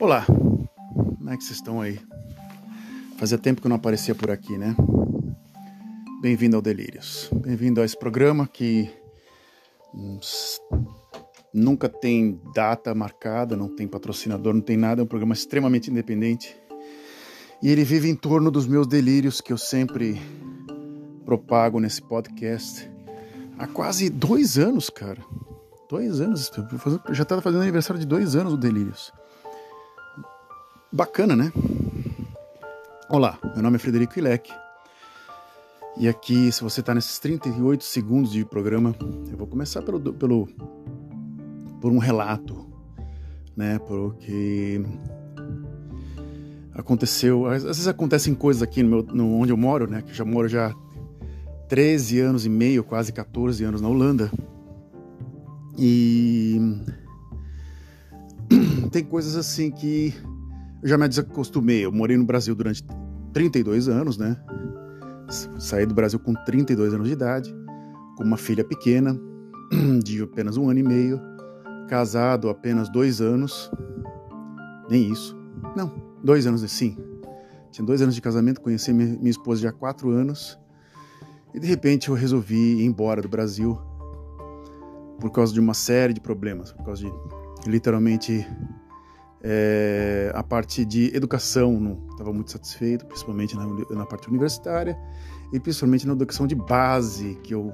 Olá, como é que vocês estão aí? Fazia tempo que eu não aparecia por aqui, né? Bem-vindo ao Delírios. Bem-vindo a esse programa que nunca tem data marcada, não tem patrocinador, não tem nada, é um programa extremamente independente. E ele vive em torno dos meus delírios que eu sempre propago nesse podcast há quase dois anos, cara. Dois anos, já estava fazendo aniversário de dois anos o Delírios. Bacana, né? Olá, meu nome é Frederico Ilek. E aqui, se você está nesses 38 segundos de programa, eu vou começar pelo, pelo por um relato, né? Porque aconteceu, às vezes acontecem coisas aqui no, meu, no onde eu moro, né? Que eu já moro já 13 anos e meio, quase 14 anos na Holanda. E tem coisas assim que eu já me desacostumei. Eu morei no Brasil durante 32 anos, né? Saí do Brasil com 32 anos de idade, com uma filha pequena, de apenas um ano e meio, casado apenas dois anos. Nem isso. Não, dois anos sim. Tinha dois anos de casamento, conheci minha esposa já há quatro anos. E de repente eu resolvi ir embora do Brasil por causa de uma série de problemas, por causa de literalmente é, a parte de educação não estava muito satisfeito, principalmente na, na, parte universitária e principalmente na educação de base, que eu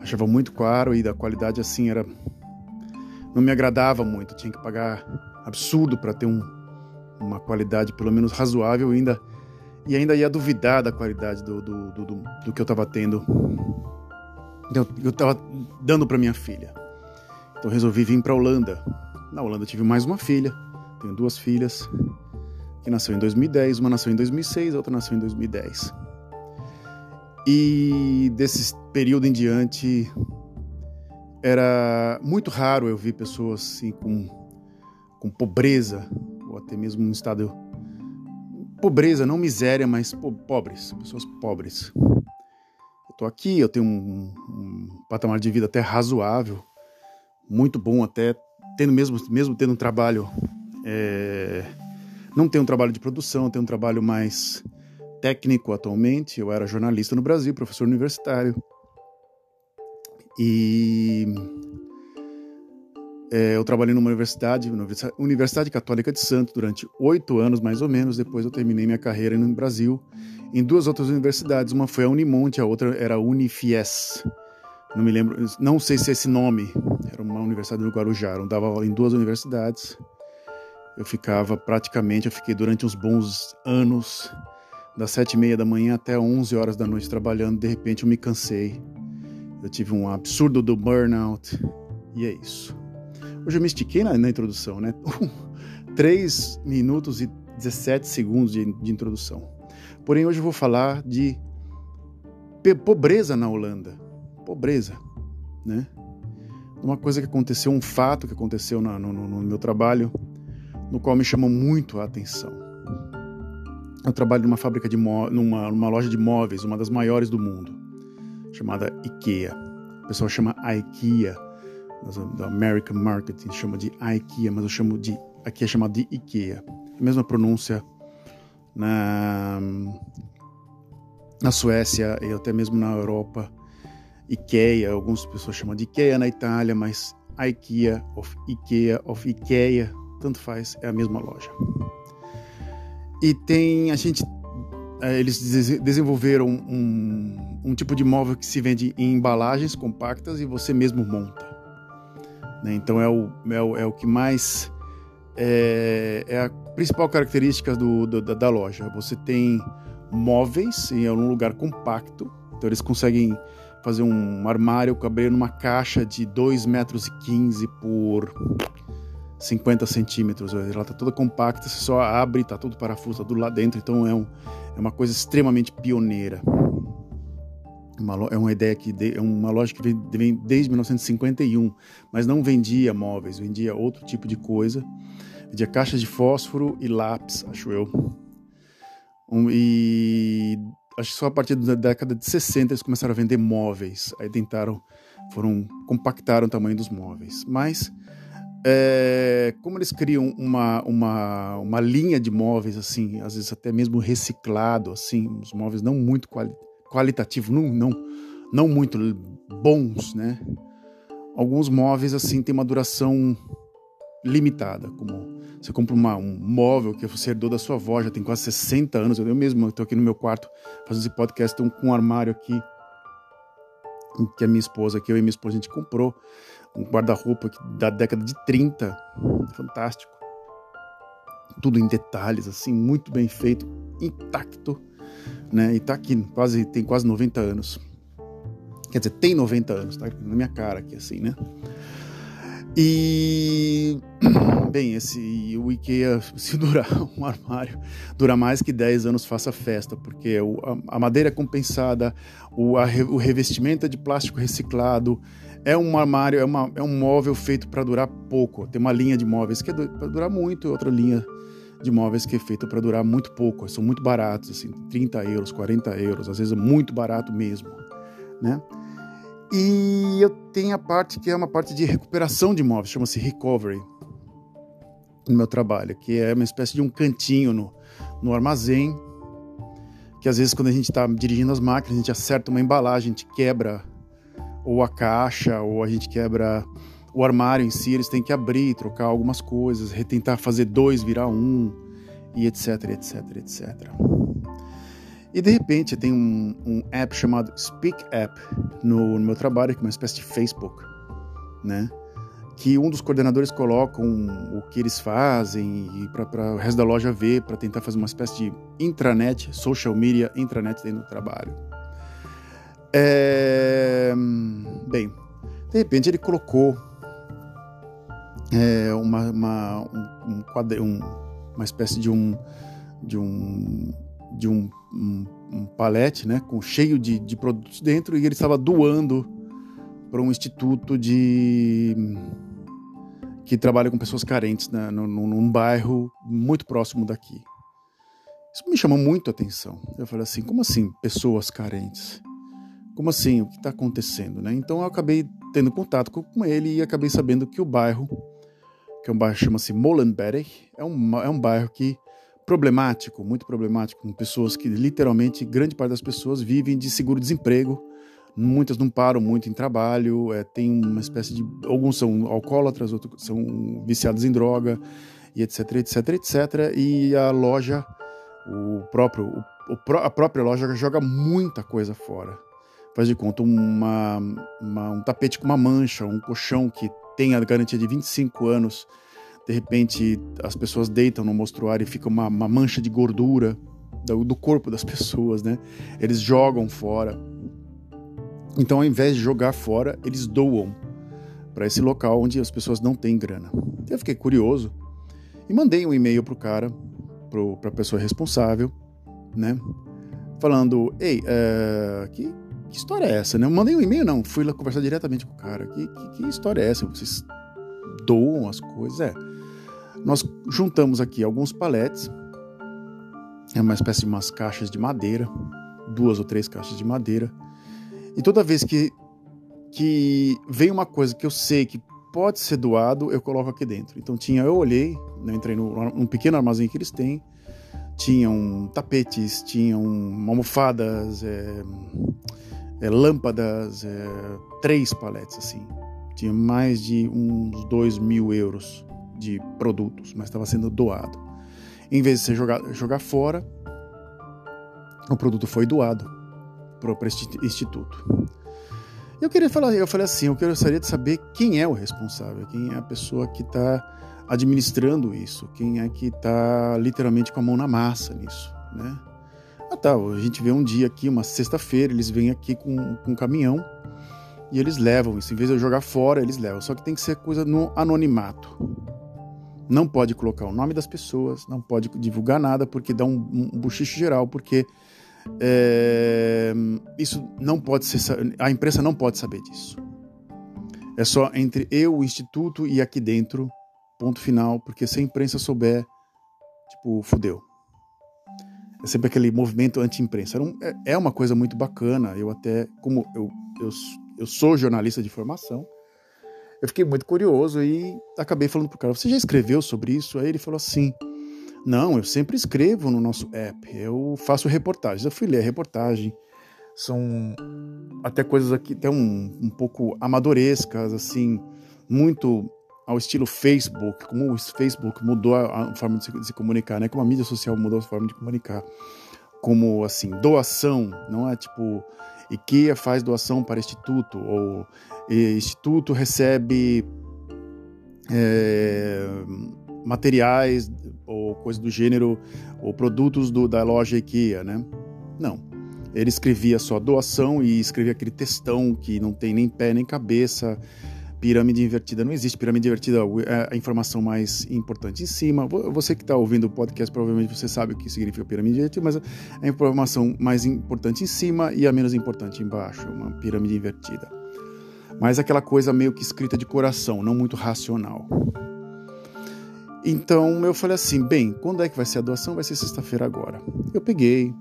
achava muito caro e da qualidade assim era não me agradava muito. tinha que pagar absurdo para ter um, uma qualidade pelo menos razoável ainda e ainda ia duvidar da qualidade do, do, do, do, do que eu estava tendo, eu estava dando para minha filha. Então resolvi vir para a Holanda na Holanda tive mais uma filha, tenho duas filhas, que nasceu em 2010, uma nasceu em 2006, a outra nasceu em 2010. E desse período em diante, era muito raro eu ver pessoas assim com, com pobreza, ou até mesmo um estado. Pobreza, não miséria, mas po pobres, pessoas pobres. Eu tô aqui, eu tenho um, um patamar de vida até razoável, muito bom até tendo mesmo, mesmo tendo um trabalho, é, não tenho um trabalho de produção, tenho um trabalho mais técnico atualmente. Eu era jornalista no Brasil, professor universitário. E é, eu trabalhei numa universidade, Universidade Católica de Santo, durante oito anos mais ou menos. Depois eu terminei minha carreira no Brasil em duas outras universidades. Uma foi a Unimonte, a outra era a Unifies não me lembro, não sei se é esse nome, era uma universidade no Guarujá, eu dava aula em duas universidades. Eu ficava praticamente, eu fiquei durante uns bons anos, das sete e meia da manhã até onze horas da noite trabalhando. De repente eu me cansei, eu tive um absurdo do burnout e é isso. Hoje eu me estiquei na, na introdução, né? Três minutos e 17 segundos de, de introdução. Porém, hoje eu vou falar de pobreza na Holanda pobreza, né? Uma coisa que aconteceu, um fato que aconteceu no, no, no meu trabalho, no qual me chamou muito a atenção. Eu trabalho numa fábrica de numa, numa loja de móveis, uma das maiores do mundo, chamada IKEA. O pessoal chama IKEA, da American Marketing chama de IKEA, mas eu chamo de aqui é chamado de IKEA. A mesma pronúncia na na Suécia e até mesmo na Europa IKEA, algumas pessoas chamam de IKEA na Itália, mas IKEA of IKEA of IKEA, tanto faz, é a mesma loja. E tem a gente eh, eles desenvolveram um, um, tipo de móvel que se vende em embalagens compactas e você mesmo monta. Né? Então é o, é o, é o que mais é, é, a principal característica do, do, da, da loja. Você tem móveis em um lugar compacto, então eles conseguem fazer um armário caber numa caixa de 2,15 metros e 15 por 50 centímetros. Ela está toda compacta, você só abre, está tudo parafuso, tá tudo lá dentro, então é, um, é uma coisa extremamente pioneira. Uma, é uma ideia que de, é uma loja que vem, vem, desde 1951, mas não vendia móveis, vendia outro tipo de coisa. Vendia caixas de fósforo e lápis, acho eu. Um, e acho que só a partir da década de 60 eles começaram a vender móveis. Aí tentaram, foram, compactaram o tamanho dos móveis. Mas é, como eles criam uma, uma, uma linha de móveis, assim, às vezes até mesmo reciclado, assim, os móveis não muito quali qualitativos, não, não, não muito bons, né? Alguns móveis, assim, têm uma duração limitada, como você compra uma, um móvel que você herdou da sua avó, já tem quase 60 anos, eu mesmo estou aqui no meu quarto fazendo esse podcast, com um armário aqui que a minha esposa, que eu e minha esposa a gente comprou, um guarda-roupa da década de 30, fantástico. Tudo em detalhes, assim, muito bem feito, intacto, né? E tá aqui, quase, tem quase 90 anos. Quer dizer, tem 90 anos, tá na minha cara aqui, assim, né? E bem, esse o IKEA se durar um armário, dura mais que 10 anos faça festa, porque a, madeira é compensada, o, a, o revestimento é de plástico reciclado, é um armário, é, uma, é um móvel feito para durar pouco. Tem uma linha de móveis que é para durar muito, outra linha de móveis que é feita para durar muito pouco. São muito baratos, assim, 30 euros, 40 euros, às vezes é muito barato mesmo, né? E eu tenho a parte que é uma parte de recuperação de móveis, chama-se recovery, no meu trabalho, que é uma espécie de um cantinho no, no armazém, que às vezes quando a gente está dirigindo as máquinas, a gente acerta uma embalagem, a gente quebra ou a caixa, ou a gente quebra o armário em si, eles têm que abrir, trocar algumas coisas, tentar fazer dois virar um, e etc, etc, etc. E de repente tem um, um app chamado Speak App no, no, meu trabalho, que é uma espécie de Facebook, né? Que um dos coordenadores coloca o que eles fazem para o resto da loja ver, para tentar fazer uma espécie de intranet, social media intranet dentro do trabalho. É... Bem, de repente ele colocou é, uma, uma, um, um um, uma espécie de um de um de um, um, um palete, né, com cheio de, de produtos dentro e ele estava doando para um instituto de que trabalha com pessoas carentes né, num, num bairro muito próximo daqui. Isso me chamou muito a atenção. Eu falei assim, como assim pessoas carentes? Como assim? O que está acontecendo? Né? Então eu acabei tendo contato com ele e acabei sabendo que o bairro, que é um bairro que chama-se Molenberg, é um, é um bairro que problemático, muito problemático, com pessoas que literalmente, grande parte das pessoas vivem de seguro-desemprego, muitas não param muito em trabalho, é, tem uma espécie de. Alguns são alcoólatras, outros são viciados em droga, e etc, etc, etc. E a loja, o próprio, o, a própria loja joga muita coisa fora faz de conta, uma, uma, um tapete com uma mancha, um colchão que tem a garantia de 25 anos, de repente as pessoas deitam no mostruário e fica uma, uma mancha de gordura do, do, corpo das pessoas, né? Eles jogam fora. Então, ao invés de jogar fora, eles doam para esse local onde as pessoas não têm grana. Eu fiquei curioso e mandei um e-mail pro cara, para a pessoa responsável, né? Falando, ei, uh, que que história é essa, né? Eu mandei um e-mail, não, fui lá conversar diretamente com o cara. Que, que, que história é essa? Vocês doam as coisas? É. Nós juntamos aqui alguns paletes, é uma espécie de umas caixas de madeira, duas ou três caixas de madeira. E toda vez que, que vem uma coisa que eu sei que pode ser doado, eu coloco aqui dentro. Então tinha, eu olhei, né, entrei no, num pequeno armazém que eles têm, tinham tapetes, tinham almofadas, é, é, lâmpadas, é, três paletes assim. Tinha mais de uns dois mil euros de produtos, mas estava sendo doado. Em vez de você jogar, jogar fora, o produto foi doado para o instituto. Eu queria falar, eu falei assim, eu gostaria de saber quem é o responsável, quem é a pessoa que está administrando isso, quem é que está literalmente com a mão na massa nisso, né? Ah tá, a gente vê um dia aqui, uma sexta-feira, eles vêm aqui com, com um caminhão e eles levam isso. Em vez de eu jogar fora, eles levam. Só que tem que ser coisa no anonimato. Não pode colocar o nome das pessoas, não pode divulgar nada, porque dá um, um buchicho geral, porque é, isso não pode ser. A imprensa não pode saber disso. É só entre eu, o instituto e aqui dentro, ponto final, porque se a imprensa souber, tipo, fudeu. É sempre aquele movimento anti-imprensa. É, é uma coisa muito bacana. Eu até, como eu, eu, eu sou jornalista de formação, eu fiquei muito curioso e acabei falando pro cara: Você já escreveu sobre isso? Aí ele falou assim: Não, eu sempre escrevo no nosso app, eu faço reportagens. Eu fui ler a reportagem, são até coisas aqui até um, um pouco amadorescas, assim, muito ao estilo Facebook, como o Facebook mudou a, forma de se, comunicar, né? Como a mídia social mudou a forma de comunicar. Como, assim, doação, não é tipo IKEA faz doação para instituto, ou instituto recebe é, materiais ou coisa do gênero, ou produtos do, da loja IKEA, né? Não. Ele escrevia só doação e escrevia aquele textão que não tem nem pé nem cabeça. Pirâmide invertida não existe. Pirâmide invertida é a informação mais importante em cima. Você que está ouvindo o podcast, provavelmente você sabe o que significa pirâmide invertida, mas a informação mais importante em cima e a menos importante embaixo. Uma pirâmide invertida. Mas aquela coisa meio que escrita de coração, não muito racional. Então eu falei assim: bem, quando é que vai ser a doação? Vai ser sexta-feira agora. Eu peguei,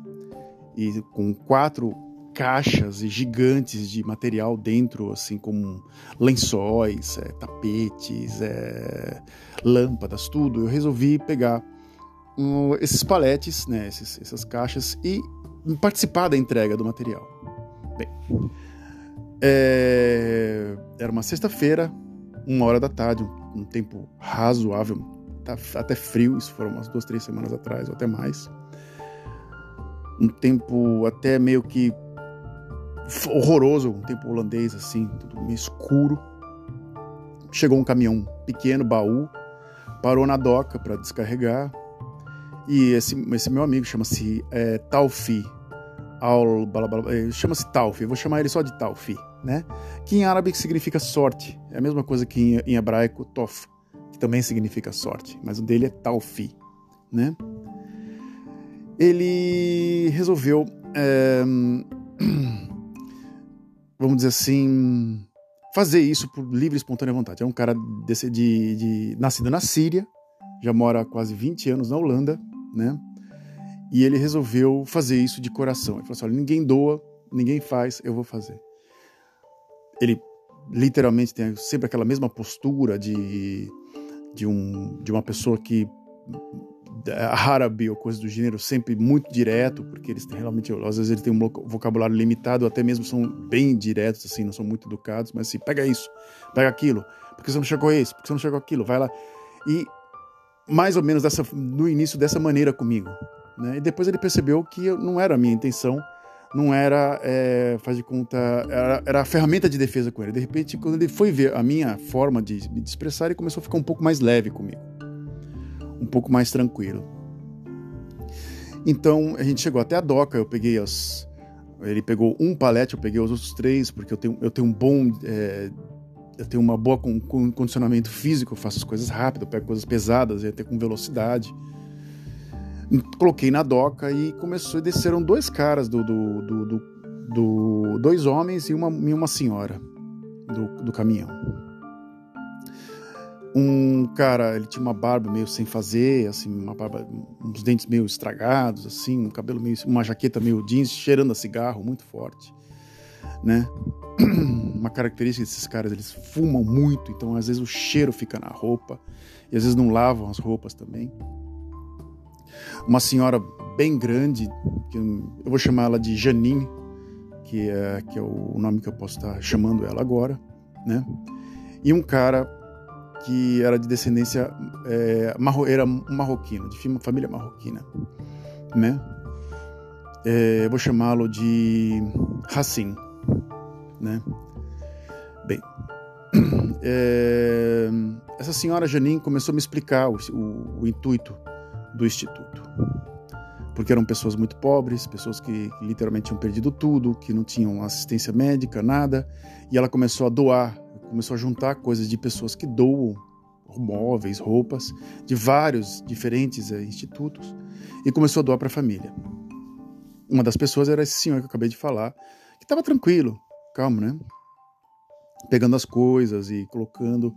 e com quatro caixas gigantes de material dentro, assim como lençóis, é, tapetes, é, lâmpadas, tudo. Eu resolvi pegar um, esses paletes, né, esses, essas caixas e participar da entrega do material. Bem, é, era uma sexta-feira, uma hora da tarde, um, um tempo razoável, tá até frio, isso foram umas duas, três semanas atrás, ou até mais um tempo até meio que horroroso, um tempo holandês assim, tudo meio escuro. Chegou um caminhão pequeno, baú, parou na doca para descarregar. E esse, esse meu amigo chama-se é, Taufi. É, chama-se Taufi, vou chamar ele só de Taufi, né? Que em árabe significa sorte. É a mesma coisa que em, em hebraico Tof, que também significa sorte, mas o dele é Taufi, né? ele resolveu, é, vamos dizer assim, fazer isso por livre e espontânea vontade. É um cara desse, de, de, nascido na Síria, já mora há quase 20 anos na Holanda, né? E ele resolveu fazer isso de coração. Ele falou assim: olha, ninguém doa, ninguém faz, eu vou fazer. Ele literalmente tem sempre aquela mesma postura de, de, um, de uma pessoa que árabe ou coisa do gênero sempre muito direto, porque eles têm realmente, às vezes eles têm um vocabulário limitado, até mesmo são bem diretos, assim, não são muito educados, mas assim, pega isso, pega aquilo, porque você não chegou a isso, porque você não chegou aquilo, vai lá. E mais ou menos dessa, no início dessa maneira comigo. Né? E depois ele percebeu que não era a minha intenção, não era, é, faz de conta, era, era a ferramenta de defesa com ele. De repente, quando ele foi ver a minha forma de me expressar, ele começou a ficar um pouco mais leve comigo um pouco mais tranquilo. Então a gente chegou até a doca, eu peguei as. Ele pegou um palete, eu peguei os outros três, porque eu tenho, eu tenho um bom. É, eu tenho uma boa com, com, condicionamento físico, eu faço as coisas rápido, eu pego coisas pesadas até com velocidade. Coloquei na doca e começou. Desceram dois caras do, do, do, do, do dois homens e uma, e uma senhora do, do caminhão um cara, ele tinha uma barba meio sem fazer, assim, uma barba, uns dentes meio estragados, assim, um cabelo meio, uma jaqueta meio jeans, cheirando a cigarro muito forte, né? Uma característica desses caras, eles fumam muito, então às vezes o cheiro fica na roupa e às vezes não lavam as roupas também. Uma senhora bem grande, que eu vou chamar ela de Janine, que é, que é o nome que eu posso estar chamando ela agora, né? E um cara que era de descendência é, marro, era marroquino, de família marroquina, né? É, vou chamá-lo de Hassim, né? Bem, é, essa senhora Janine começou a me explicar o, o, o, intuito do instituto, porque eram pessoas muito pobres, pessoas que literalmente tinham perdido tudo, que não tinham assistência médica, nada, e ela começou a doar começou a juntar coisas de pessoas que doam móveis, roupas, de vários diferentes é, institutos, e começou a doar para a família. Uma das pessoas era esse senhor que eu acabei de falar, que estava tranquilo, calmo, né? Pegando as coisas e colocando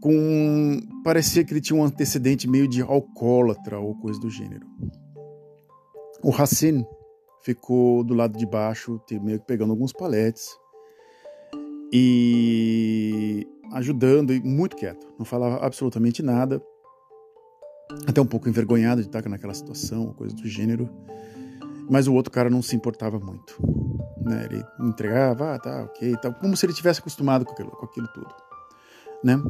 com parecia que ele tinha um antecedente meio de alcoólatra ou coisa do gênero. O Hassin ficou do lado de baixo, meio que pegando alguns paletes, e ajudando e muito quieto, não falava absolutamente nada, até um pouco envergonhado de estar naquela situação, coisa do gênero. Mas o outro cara não se importava muito, né? Ele entregava, ah, tá, ok, tá, como se ele tivesse acostumado com aquilo, com aquilo tudo, né?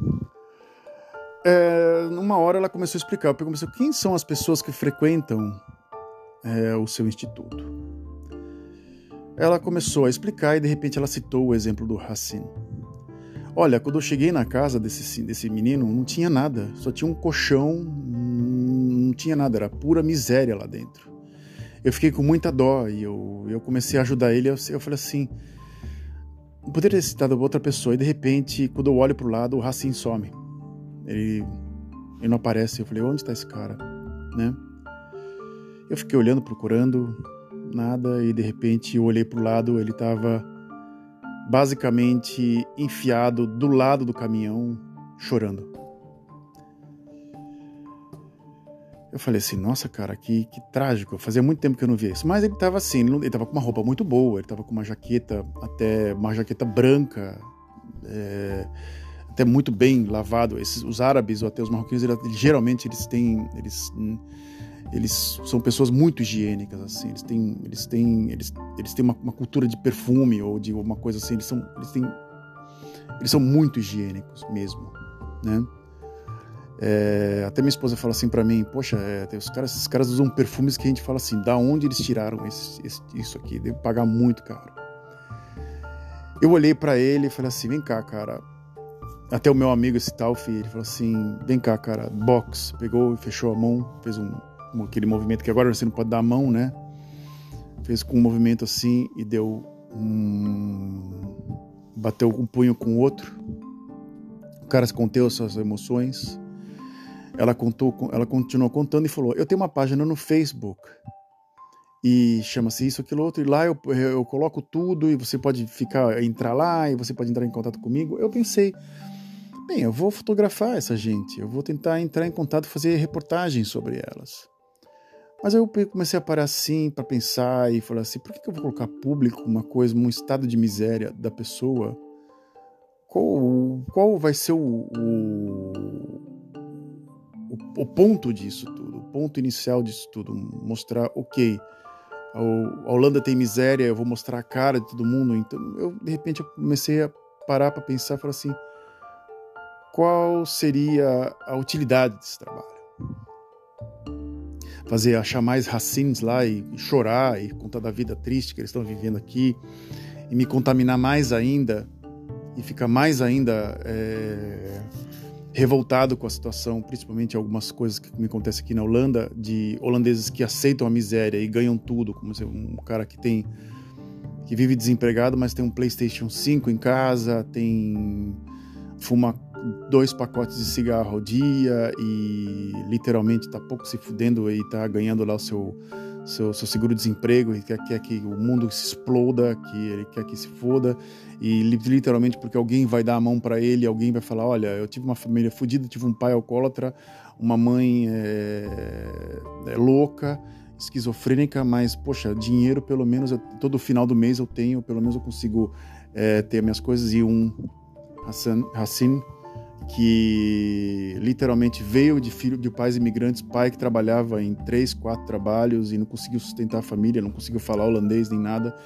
É, numa hora ela começou a explicar, eu perguntei quem são as pessoas que frequentam é, o seu instituto. Ela começou a explicar e de repente ela citou o exemplo do Racine. Olha, quando eu cheguei na casa desse, desse menino, não tinha nada, só tinha um colchão, não tinha nada, era pura miséria lá dentro. Eu fiquei com muita dó e eu, eu comecei a ajudar ele. Eu, eu falei assim: poderia ter citado outra pessoa, e de repente, quando eu olho para o lado, o Racine some. Ele, ele não aparece. Eu falei: onde está esse cara? Né? Eu fiquei olhando, procurando, nada, e de repente eu olhei para o lado, ele estava basicamente enfiado do lado do caminhão, chorando. Eu falei assim, nossa, cara, que, que trágico. Fazia muito tempo que eu não via isso. Mas ele estava assim, ele, estava com uma roupa muito boa, ele estava com uma jaqueta, até uma jaqueta branca, é, até muito bem lavado. Esses, os árabes ou até os marroquinos, geralmente eles têm, eles eles são pessoas muito higiênicas assim eles têm eles têm eles, eles têm uma, uma, cultura de perfume ou de uma coisa assim eles são eles têm eles são muito higiênicos mesmo né? É, até minha esposa fala assim para mim poxa é, os caras esses caras usam perfumes que a gente fala assim da onde eles tiraram esse, esse, isso aqui? Devo pagar muito caro. Eu olhei para ele e falei assim vem cá cara. Até o meu amigo esse tal filho ele falou assim vem cá cara box. Pegou e fechou a mão fez um aquele movimento que agora você não pode dar a mão, né? Fez com um movimento assim e deu um. bateu um punho com o outro. O cara conteu suas emoções. Ela contou, ela continuou contando e falou: Eu tenho uma página no Facebook e chama-se isso, aquilo, outro, e lá eu, eu coloco tudo e você pode ficar, entrar lá e você pode entrar em contato comigo. Eu pensei, bem, eu vou fotografar essa gente, eu vou tentar entrar em contato, fazer reportagens sobre elas. Mas aí eu comecei a parar assim para pensar e falar assim: por que, eu vou colocar público uma coisa, um estado de miséria da pessoa? Qual, qual vai ser o, o, o, ponto disso tudo? O ponto inicial disso tudo? Mostrar, ok, a Holanda tem miséria, eu vou mostrar a cara de todo mundo. Então, eu, de repente, eu comecei a parar para pensar e falar assim: qual seria a utilidade desse trabalho? Fazer achar mais racines lá e, chorar e contar da vida triste que eles estão vivendo aqui e me contaminar mais ainda e ficar mais ainda é, revoltado com a situação, principalmente algumas coisas que me acontecem aqui na Holanda, de holandeses que aceitam a miséria e ganham tudo, como um cara que tem que vive desempregado, mas tem um PlayStation 5 em casa, tem fuma dois pacotes de cigarro ao dia e literalmente está pouco se fudendo e está ganhando lá o seu, seu, seu seguro-desemprego e quer, quer que o mundo se exploda, que ele quer que se foda. E literalmente porque alguém vai dar a mão para ele, alguém vai falar, olha, eu tive uma família fodida, tive um pai alcoólatra, uma mãe é, é louca, esquizofrênica, mas poxa, dinheiro pelo menos eu, todo final do mês eu tenho, pelo menos eu consigo é, ter minhas coisas e um Hassan, Hassin que literalmente veio de filho de pais imigrantes, pai que trabalhava em três, quatro trabalhos e não conseguiu sustentar a família, não conseguiu falar holandês nem nada,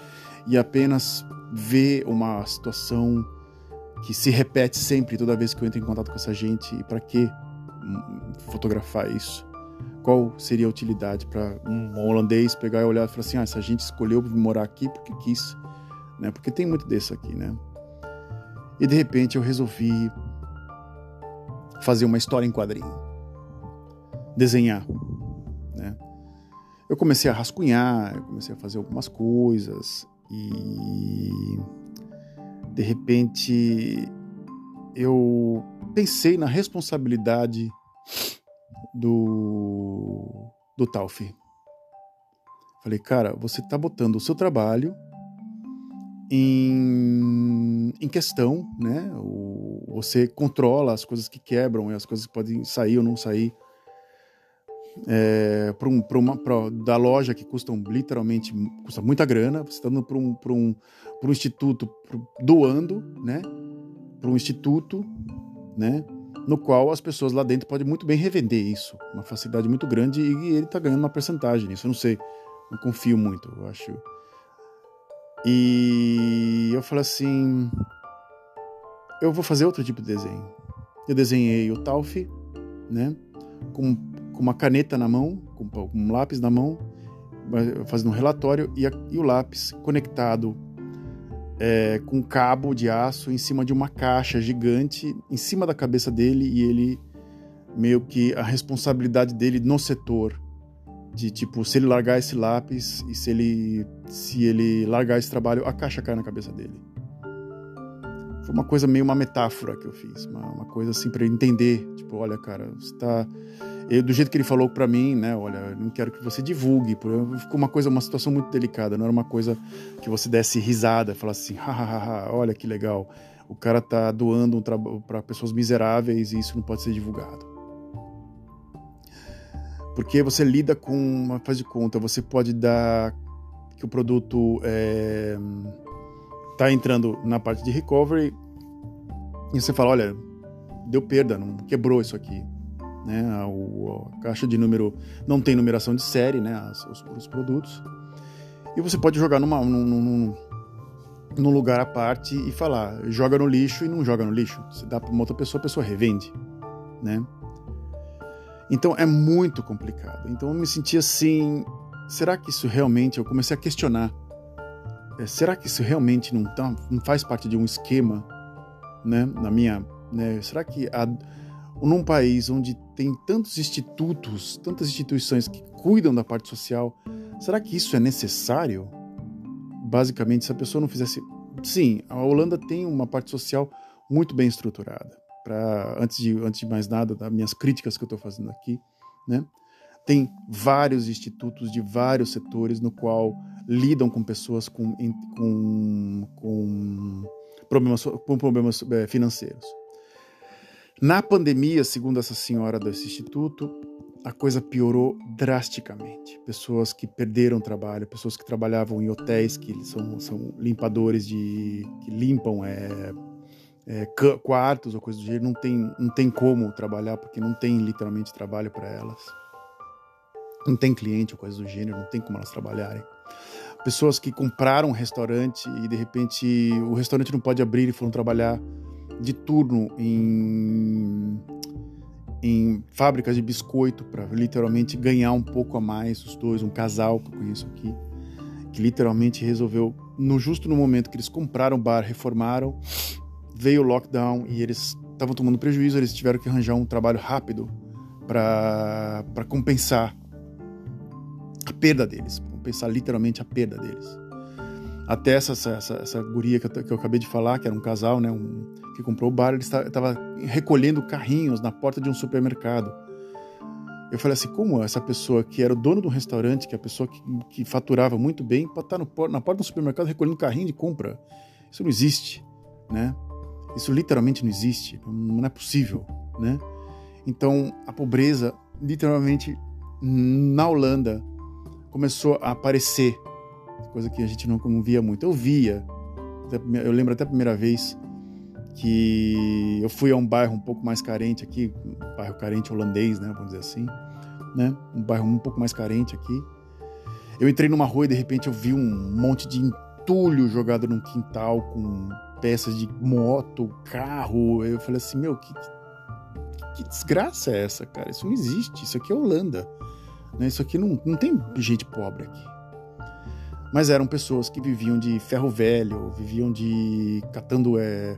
e apenas vê uma situação que se repete sempre toda vez que eu entro em contato com essa gente. E para que fotografar isso? Qual seria a utilidade para um holandês pegar e olhar e falar assim: ah, essa gente escolheu morar aqui porque quis, né? Porque tem muito desse aqui, né? E de repente eu resolvi fazer uma história em quadrinho, desenhar. Né? Eu comecei a rascunhar, eu comecei a fazer algumas coisas e de repente eu pensei na responsabilidade do do Tauf. Falei, cara, você está botando o seu trabalho em, em questão, né? O, você controla as coisas que quebram e as coisas que podem sair ou não sair. É, pra um, pra uma, pra, da loja que custam literalmente custa muita grana, você está dando para um, um, um instituto doando, né? Para um instituto né? No qual as pessoas lá dentro podem muito bem revender isso, uma facilidade muito grande e ele está ganhando uma porcentagem nisso. Eu não sei, não confio muito, eu acho. E eu falei assim, eu vou fazer outro tipo de desenho. Eu desenhei o Tauf, né? Com, com uma caneta na mão, com, com um lápis na mão, fazendo um relatório e, a, e o lápis conectado é, com um cabo de aço em cima de uma caixa gigante em cima da cabeça dele e ele meio que a responsabilidade dele no setor de tipo se ele largar esse lápis e se ele se ele largar esse trabalho a caixa cai na cabeça dele foi uma coisa meio uma metáfora que eu fiz uma, uma coisa assim para entender tipo olha cara você tá eu, do jeito que ele falou para mim, né? Olha, não quero que você divulgue. Ficou uma coisa, uma situação muito delicada. Não era uma coisa que você desse risada, falasse assim, hahaha, olha que legal. O cara tá doando um para pessoas miseráveis e isso não pode ser divulgado. Porque você lida com faz de conta, você pode dar que o produto é, tá entrando na parte de recovery e você fala, olha, deu perda, não quebrou isso aqui né? A, a, caixa de número não tem numeração de série, né? As, os, os, produtos. E você pode jogar numa, num, num, num, lugar à parte e falar, joga no lixo e não joga no lixo. Você dá para uma outra pessoa, a pessoa revende, né? Então é muito complicado. Então eu me senti assim, será que isso realmente? Eu comecei a questionar. É, será que isso realmente não, tá, não faz parte de um esquema, né? Na minha, né? Será que a num país onde tem tantos institutos, tantas instituições que cuidam da parte social, será que isso é necessário? Basicamente, se a pessoa não fizesse. Sim, a Holanda tem uma parte social muito bem estruturada. Para antes de antes de mais nada, das minhas críticas que eu estou fazendo aqui, né? Tem vários institutos de vários setores no qual lidam com pessoas com, com, com problemas, com problemas eh, financeiros. Na pandemia, segundo essa senhora desse instituto, a coisa piorou drasticamente. Pessoas que perderam trabalho, pessoas que trabalhavam em hotéis, que são, são limpadores de que limpam é, é, quartos ou coisa do gênero, não tem, não tem como trabalhar porque não tem literalmente trabalho para elas. Não tem cliente ou coisa do gênero, não tem como elas trabalharem. Pessoas que compraram um restaurante e de repente o restaurante não pode abrir e foram trabalhar de turno em, em fábricas de biscoito para literalmente ganhar um pouco a mais, os dois, um casal que eu conheço aqui, que literalmente resolveu, no justo no momento que eles compraram o bar, reformaram, veio o lockdown e eles estavam tomando prejuízo, eles tiveram que arranjar um trabalho rápido para compensar a perda deles, compensar literalmente a perda deles. Até essa, essa, essa guria que eu, que eu acabei de falar, que era um casal, né, um, que comprou o bar, ele estava recolhendo carrinhos na porta de um supermercado. Eu falei assim, como essa pessoa que era o dono do restaurante, que é a pessoa que, que faturava muito bem, pode estar no, na porta do supermercado recolhendo carrinho de compra? Isso não existe, né? Isso literalmente não existe, não é possível, né? Então, a pobreza, literalmente, na Holanda, começou a aparecer coisa que a gente não, não via muito. Eu via, eu lembro até a primeira vez que eu fui a um bairro um pouco mais carente aqui, um bairro carente holandês, né, vamos dizer assim, né, um bairro um pouco mais carente aqui. Eu entrei numa rua e de repente eu vi um monte de entulho jogado num quintal com peças de moto, carro. Eu falei assim, meu, que, que desgraça é essa, cara? Isso não existe. Isso aqui é Holanda. Né? Isso aqui não, não tem gente pobre aqui mas eram pessoas que viviam de ferro velho, viviam de catando é,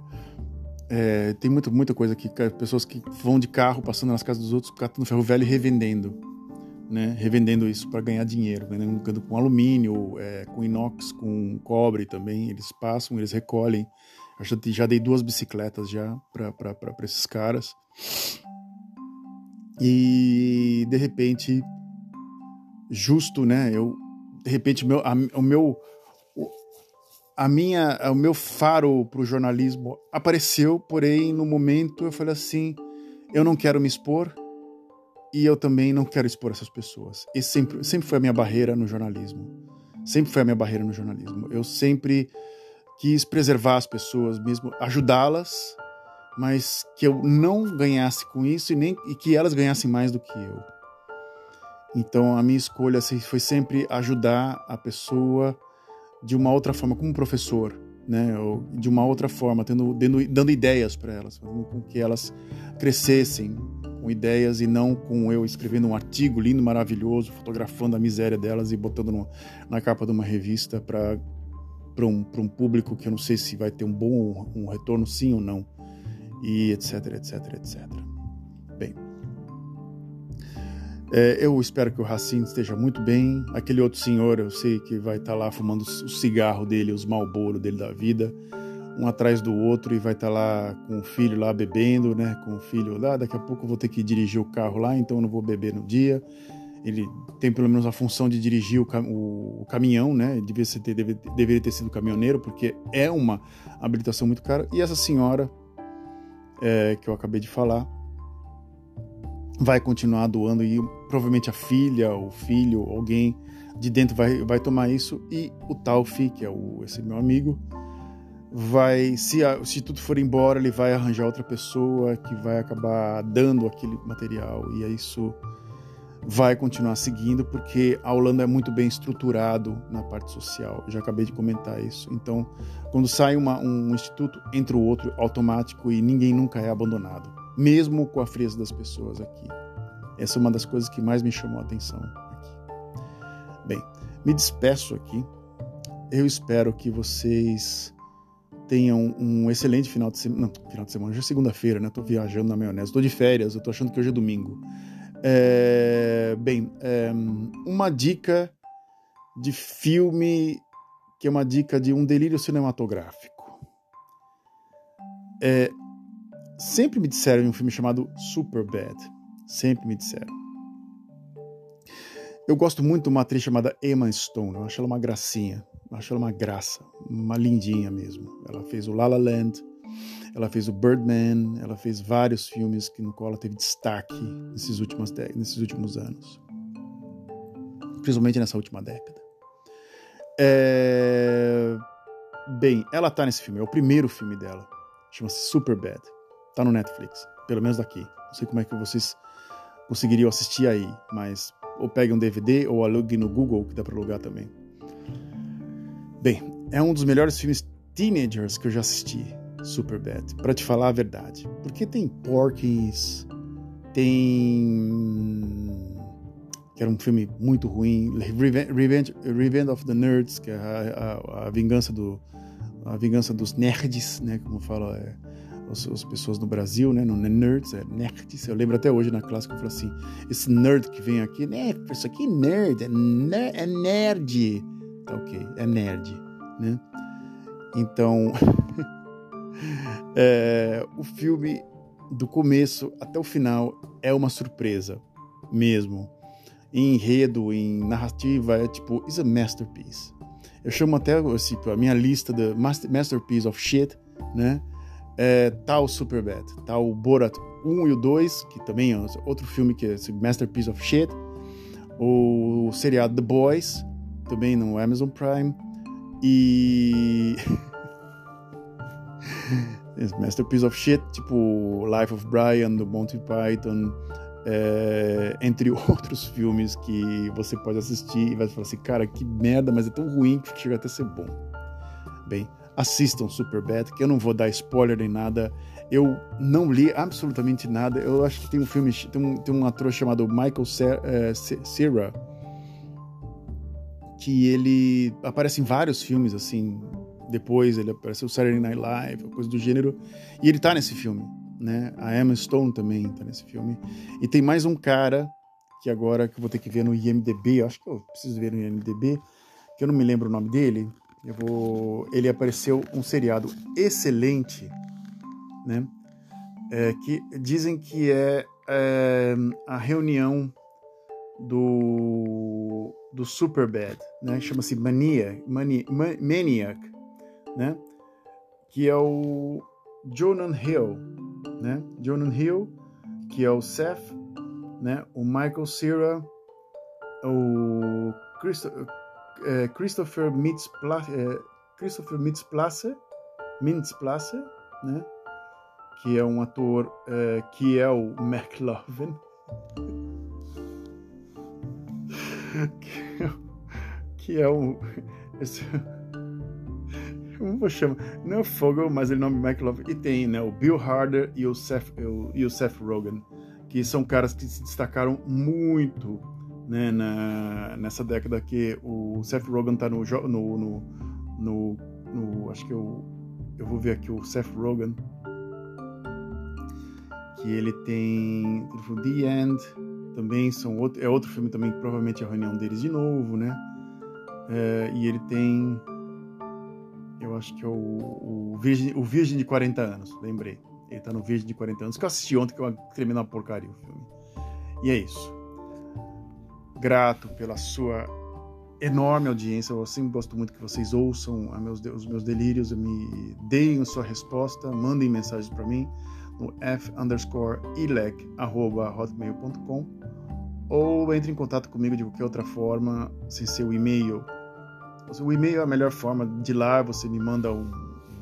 é, tem muita, muita coisa aqui, pessoas que vão de carro passando nas casas dos outros, catando ferro velho e revendendo, né? Revendendo isso para ganhar dinheiro, vendendo com alumínio, é, com inox, com cobre também. Eles passam, eles recolhem. Eu já dei duas bicicletas já para esses caras. E de repente, justo, né? Eu de repente meu, a, o meu a minha o meu faro para o jornalismo apareceu, porém no momento eu falei assim, eu não quero me expor e eu também não quero expor essas pessoas. E sempre sempre foi a minha barreira no jornalismo. Sempre foi a minha barreira no jornalismo. Eu sempre quis preservar as pessoas, mesmo ajudá-las, mas que eu não ganhasse com isso e, nem, e que elas ganhassem mais do que eu. Então a minha escolha assim, foi sempre ajudar a pessoa de uma outra forma, como professor, né? Ou de uma outra forma, tendo, dando, dando ideias para elas, fazendo com que elas crescessem com ideias e não com eu escrevendo um artigo lindo, maravilhoso, fotografando a miséria delas e botando no, na capa de uma revista para para um, um público que eu não sei se vai ter um bom um retorno sim ou não e etc etc etc é, eu espero que o Racine esteja muito bem. Aquele outro senhor, eu sei que vai estar tá lá fumando o cigarro dele, os malboro dele da vida, um atrás do outro, e vai estar tá lá com o filho lá bebendo, né? Com o filho lá. Daqui a pouco eu vou ter que dirigir o carro lá, então eu não vou beber no dia. Ele tem pelo menos a função de dirigir o, o, o caminhão, né? Ter, deve, deveria ter sido caminhoneiro, porque é uma habilitação muito cara. E essa senhora, é, que eu acabei de falar, vai continuar doando e provavelmente a filha, o filho, alguém de dentro vai, vai tomar isso e o Taufi, que é o, esse meu amigo, vai se, se tudo for embora, ele vai arranjar outra pessoa que vai acabar dando aquele material e é isso vai continuar seguindo porque a Holanda é muito bem estruturado na parte social. Eu já acabei de comentar isso. Então, quando sai uma, um instituto, entra o outro automático e ninguém nunca é abandonado mesmo com a frieza das pessoas aqui. Essa é uma das coisas que mais me chamou a atenção aqui. Bem, me despeço aqui. Eu espero que vocês tenham um excelente final de semana. Não, final de semana, já é segunda-feira, né? Tô viajando na maionese. Tô de férias, eu tô achando que hoje é domingo. É... Bem, é... uma dica de filme que é uma dica de um delírio cinematográfico. É, sempre me disseram em um filme chamado Superbad. Sempre me disseram. Eu gosto muito de uma atriz chamada Emma Stone. Eu acho ela uma gracinha. Eu acho ela uma graça. Uma lindinha mesmo. Ela fez o La La Land. Ela fez o Birdman. Ela fez vários filmes que no qual ela teve destaque nesses últimos, nesses últimos anos. Principalmente nessa última década. É... Bem, ela tá nesse filme. É o primeiro filme dela. Chama-se Superbad. Tá no Netflix, pelo menos daqui. Não sei como é que vocês conseguiriam assistir aí, mas ou pegue um DVD ou alugue no Google, que dá para alugar também. Bem, é um dos melhores filmes teenagers que eu já assisti, Superbad, para te falar a verdade. Porque tem Porkins, tem que era um filme muito ruim, Revenge, Revenge of the Nerds, que é a, a, a vingança do a vingança dos nerds, né, como fala, é, as, as, pessoas no Brasil, né? Não é nerds, é nerds. Eu lembro até hoje na classe que eu falo assim: esse nerd que vem aqui, né? Isso aqui é nerd, é, é nerd. Tá ok, é nerd, né? Então, é, o filme do começo até o final é uma surpresa mesmo. Em enredo, em narrativa, é tipo, is a masterpiece. Eu chamo até assim, a minha lista de masterpiece of shit, né? É, tá o Superbad, tá o Borat 1 e o 2, que também é outro filme que é esse Masterpiece of Shit, o seriado The Boys, também no Amazon Prime, e... Masterpiece of Shit, tipo Life of Brian, do Monty Python, é, entre outros filmes que você pode assistir e vai falar assim, cara, que merda, mas é tão ruim que chega até a ser bom. Bem, assistam Superbad, que eu não vou dar spoiler nem nada. Eu não li absolutamente nada. Eu acho que tem um filme, tem um, tem um ator chamado Michael Cera, que ele aparece em vários filmes, assim. Depois ele apareceu Saturday Night Live, coisa do gênero. E ele tá nesse filme, né? A Emma Stone também tá nesse filme. E tem mais um cara que agora que eu vou ter que ver no IMDB, acho que eu preciso ver no IMDB, que eu não me lembro o nome dele, eu vou, ele apareceu um seriado excelente, né? É, que dizem que é, é, a reunião do do Superbad, né? Chama-se Mania, Mania, Maniac, né? Que é o Jonan Hill, né? Jonan Hill, que é o Seth, né? O Michael Cera, o Christo é, Christopher Mintz-Plasse, é, Christopher Mintz-Plasse, Mintz-Plasse, né? que é um ator é, que é o McLovin. que é, é o. Esse, como vou chamar? Não é Fogel, mas ele é nome McLovin. E tem né, o Bill Harder e o, Seth, o, e o Seth Rogen, que são caras que se destacaram muito né, na, nessa década que o Seth Rogen tá no, no, no, no, no acho que eu, eu vou ver aqui o Seth Rogen. Que ele tem The End também são outro, é outro filme também que provavelmente é a reunião deles de novo né? É, e ele tem eu acho que é o, o, Virgem, o Virgem de 40 anos lembrei. Ele tá no Virgem de 40 anos que eu assisti ontem que eu terminei na porcaria o filme. E é isso grato pela sua enorme audiência. Eu sempre gosto muito que vocês ouçam meus, os meus delírios, me deem sua resposta, mandem mensagens para mim no f underscore hotmail.com ou entre em contato comigo de qualquer outra forma, sem ser o e-mail. O e-mail é a melhor forma. De lá você me manda um.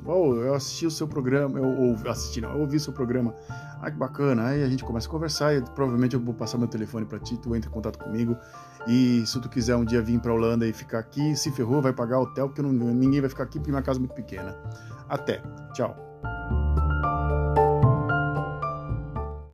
Oh, eu assisti o seu programa, eu ou assisti, não, eu ouvi o seu programa ah, que bacana. Aí a gente começa a conversar e provavelmente eu vou passar meu telefone para ti, tu entra em contato comigo. E se tu quiser um dia vir para Holanda e ficar aqui, se ferrou, vai pagar hotel, porque não, ninguém vai ficar aqui porque minha casa é muito pequena. Até. Tchau.